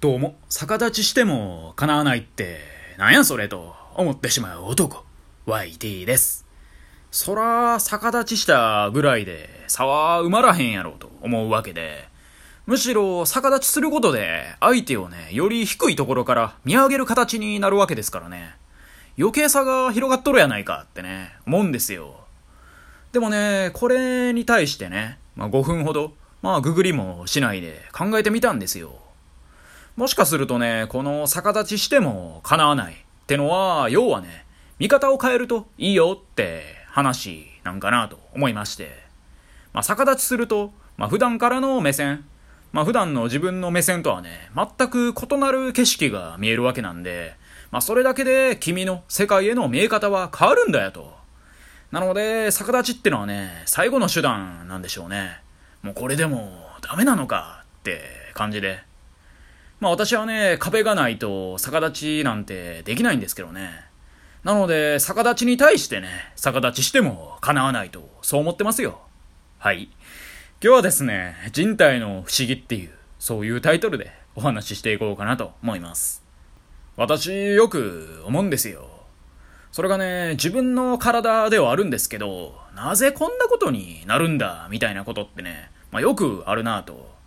どうも、逆立ちしても叶わないって、なんやそれと思ってしまう男、YT です。そら、逆立ちしたぐらいで差は埋まらへんやろうと思うわけで、むしろ逆立ちすることで相手をね、より低いところから見上げる形になるわけですからね。余計差が広がっとるやないかってね、思うんですよ。でもね、これに対してね、まあ5分ほど、まあググりもしないで考えてみたんですよ。もしかするとね、この逆立ちしても叶わないってのは、要はね、見方を変えるといいよって話なんかなと思いまして。まあ、逆立ちすると、まあ、普段からの目線、まあ、普段の自分の目線とはね、全く異なる景色が見えるわけなんで、まあ、それだけで君の世界への見え方は変わるんだよと。なので、逆立ちってのはね、最後の手段なんでしょうね。もうこれでもダメなのかって感じで。まあ私はね、壁がないと逆立ちなんてできないんですけどね。なので、逆立ちに対してね、逆立ちしても叶わないと、そう思ってますよ。はい。今日はですね、人体の不思議っていう、そういうタイトルでお話ししていこうかなと思います。私、よく思うんですよ。それがね、自分の体ではあるんですけど、なぜこんなことになるんだ、みたいなことってね、まあよくあるなぁと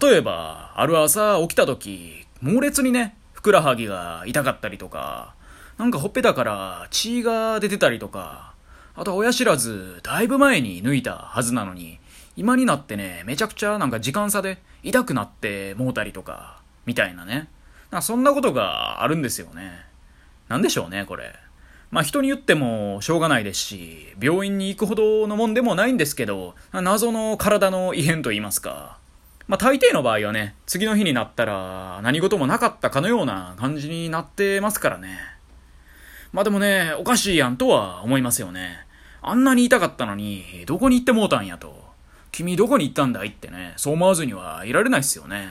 例えば、ある朝起きた時、猛烈にね、ふくらはぎが痛かったりとか、なんかほっぺたから血が出てたりとか、あと親知らず、だいぶ前に抜いたはずなのに、今になってね、めちゃくちゃなんか時間差で痛くなってもうたりとか、みたいなね。なそんなことがあるんですよね。なんでしょうね、これ。まあ人に言ってもしょうがないですし、病院に行くほどのもんでもないんですけど、謎の体の異変と言いますか。まあ、大抵の場合はね、次の日になったら何事もなかったかのような感じになってますからね。まあでもね、おかしいやんとは思いますよね。あんなに痛かったのに、どこに行ってもうたんやと。君どこに行ったんだいってね、そう思わずにはいられないっすよね。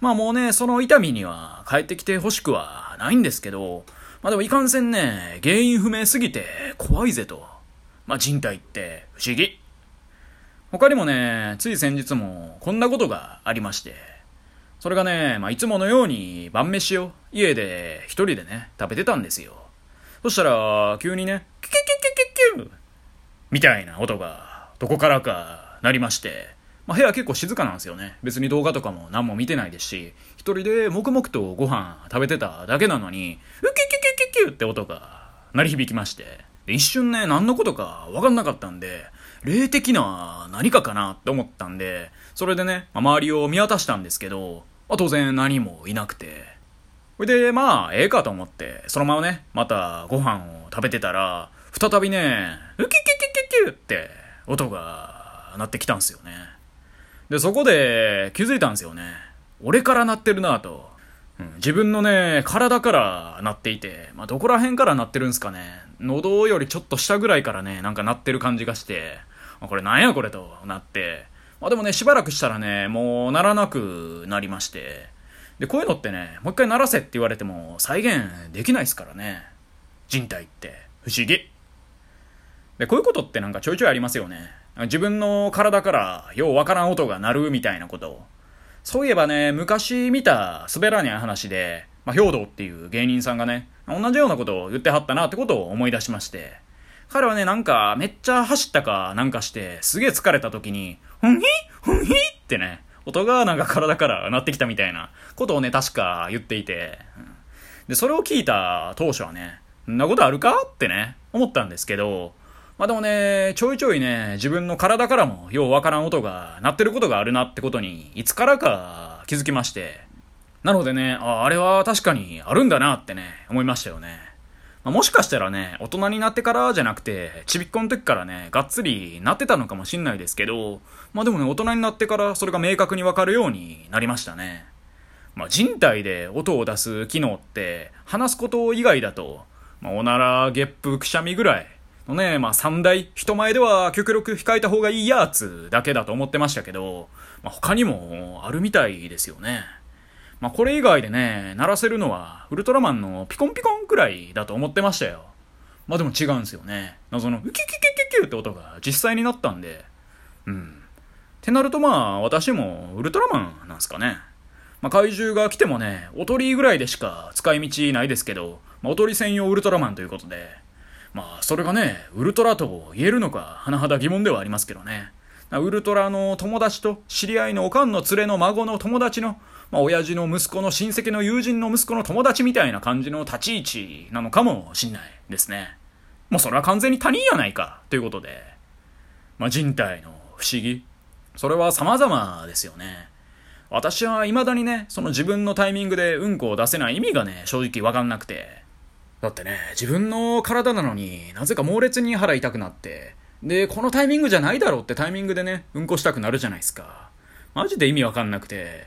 まあもうね、その痛みには帰ってきてほしくはないんですけど、まあでもいかんせんね、原因不明すぎて怖いぜと。まあ人体って不思議。他にもね、つい先日もこんなことがありまして、それがね、まあ、いつものように晩飯を家で一人でね、食べてたんですよ。そしたら、急にね、キュキュキュキュキュキュみたいな音が、どこからかなりまして、まあ、部屋結構静かなんですよね。別に動画とかも何も見てないですし、一人で黙々とご飯食べてただけなのに、ウキュキュキュキュキュって音が鳴り響きまして、で一瞬ね、何のことか分かんなかったんで、霊的な何かかなって思ったんで、それでね、まあ、周りを見渡したんですけど、まあ、当然何もいなくて。それで、まあ、ええかと思って、そのままね、またご飯を食べてたら、再びね、ウキキキキキュって音が鳴ってきたんですよね。で、そこで気づいたんですよね。俺から鳴ってるなと。うん、自分のね、体から鳴っていて、まあ、どこら辺から鳴ってるんすかね。喉よりちょっと下ぐらいからね、なんか鳴ってる感じがして、これなんやこれとなって、まあでもね、しばらくしたらね、もう鳴らなくなりまして、で、こういうのってね、もう一回鳴らせって言われても再現できないですからね。人体って不思議。で、こういうことってなんかちょいちょいありますよね。自分の体からようわからん音が鳴るみたいなこと。そういえばね、昔見た滑らにゃい話で、まあ、兵道っていう芸人さんがね、同じようなことを言ってはったなってことを思い出しまして、彼はね、なんか、めっちゃ走ったかなんかして、すげえ疲れた時に、ふんひ？ふんひ？ってね、音がなんか体から鳴ってきたみたいなことをね、確か言っていて、で、それを聞いた当初はね、んなことあるか？ってね、思ったんですけど、まあでもね、ちょいちょいね、自分の体からもようわからん音が鳴ってることがあるなってことに、いつからか気づきまして、なのでね、ああれは確かにあるんだなってね、思いましたよね。まあ、もしかしたらね、大人になってからじゃなくて、ちびっこの時からね、がっつりなってたのかもしんないですけど、まあでもね、大人になってからそれが明確にわかるようになりましたね。まあ人体で音を出す機能って、話すこと以外だと、まあおなら、ゲップ、くしゃみぐらいのね、まあ三大、人前では極力控えた方がいいやつだけだと思ってましたけど、まあ他にもあるみたいですよね。まあ、これ以外でね、鳴らせるのは、ウルトラマンのピコンピコンくらいだと思ってましたよ。まあでも違うんですよね。謎の、ウキキキキキキって音が実際になったんで。うん。ってなるとまあ、私もウルトラマンなんすかね。まあ、怪獣が来てもね、おとりぐらいでしか使い道ないですけど、まあ、おとり専用ウルトラマンということで、まあ、それがね、ウルトラと言えるのか、甚だ疑問ではありますけどね。ウルトラの友達と知り合いのおかんの連れの孫の友達の、まあ、親父の息子の親戚の友人の息子の友達みたいな感じの立ち位置なのかもしんないですね。もうそれは完全に他人やないか、ということで。まあ、人体の不思議。それは様々ですよね。私は未だにね、その自分のタイミングでうんこを出せない意味がね、正直わかんなくて。だってね、自分の体なのになぜか猛烈に腹痛くなって、で、このタイミングじゃないだろうってタイミングでね、うんこしたくなるじゃないですか。マジで意味わかんなくて。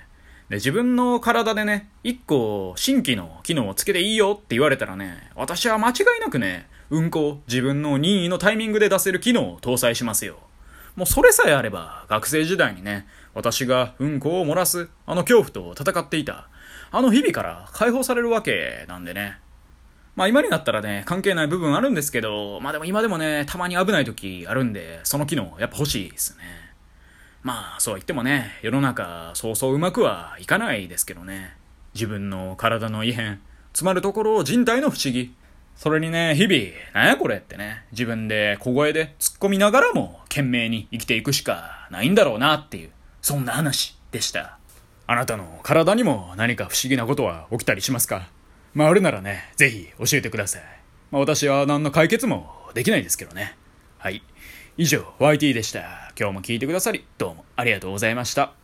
で、自分の体でね、一個新規の機能をつけていいよって言われたらね、私は間違いなくね、うんこ自分の任意のタイミングで出せる機能を搭載しますよ。もうそれさえあれば、学生時代にね、私がうんこを漏らす、あの恐怖と戦っていた、あの日々から解放されるわけなんでね。まあ今になったらね、関係ない部分あるんですけど、まあでも今でもね、たまに危ない時あるんで、その機能やっぱ欲しいですね。まあそうは言ってもね、世の中そうそううまくはいかないですけどね。自分の体の異変、つまるところ人体の不思議、それにね、日々、なやこれってね、自分で小声で突っ込みながらも懸命に生きていくしかないんだろうなっていう、そんな話でした。あなたの体にも何か不思議なことは起きたりしますか？まあ、るならね、ぜひ教えてください。まあ、私は何の解決もできないですけどね。はい。以上、YT でした。今日も聞いてくださり、どうもありがとうございました。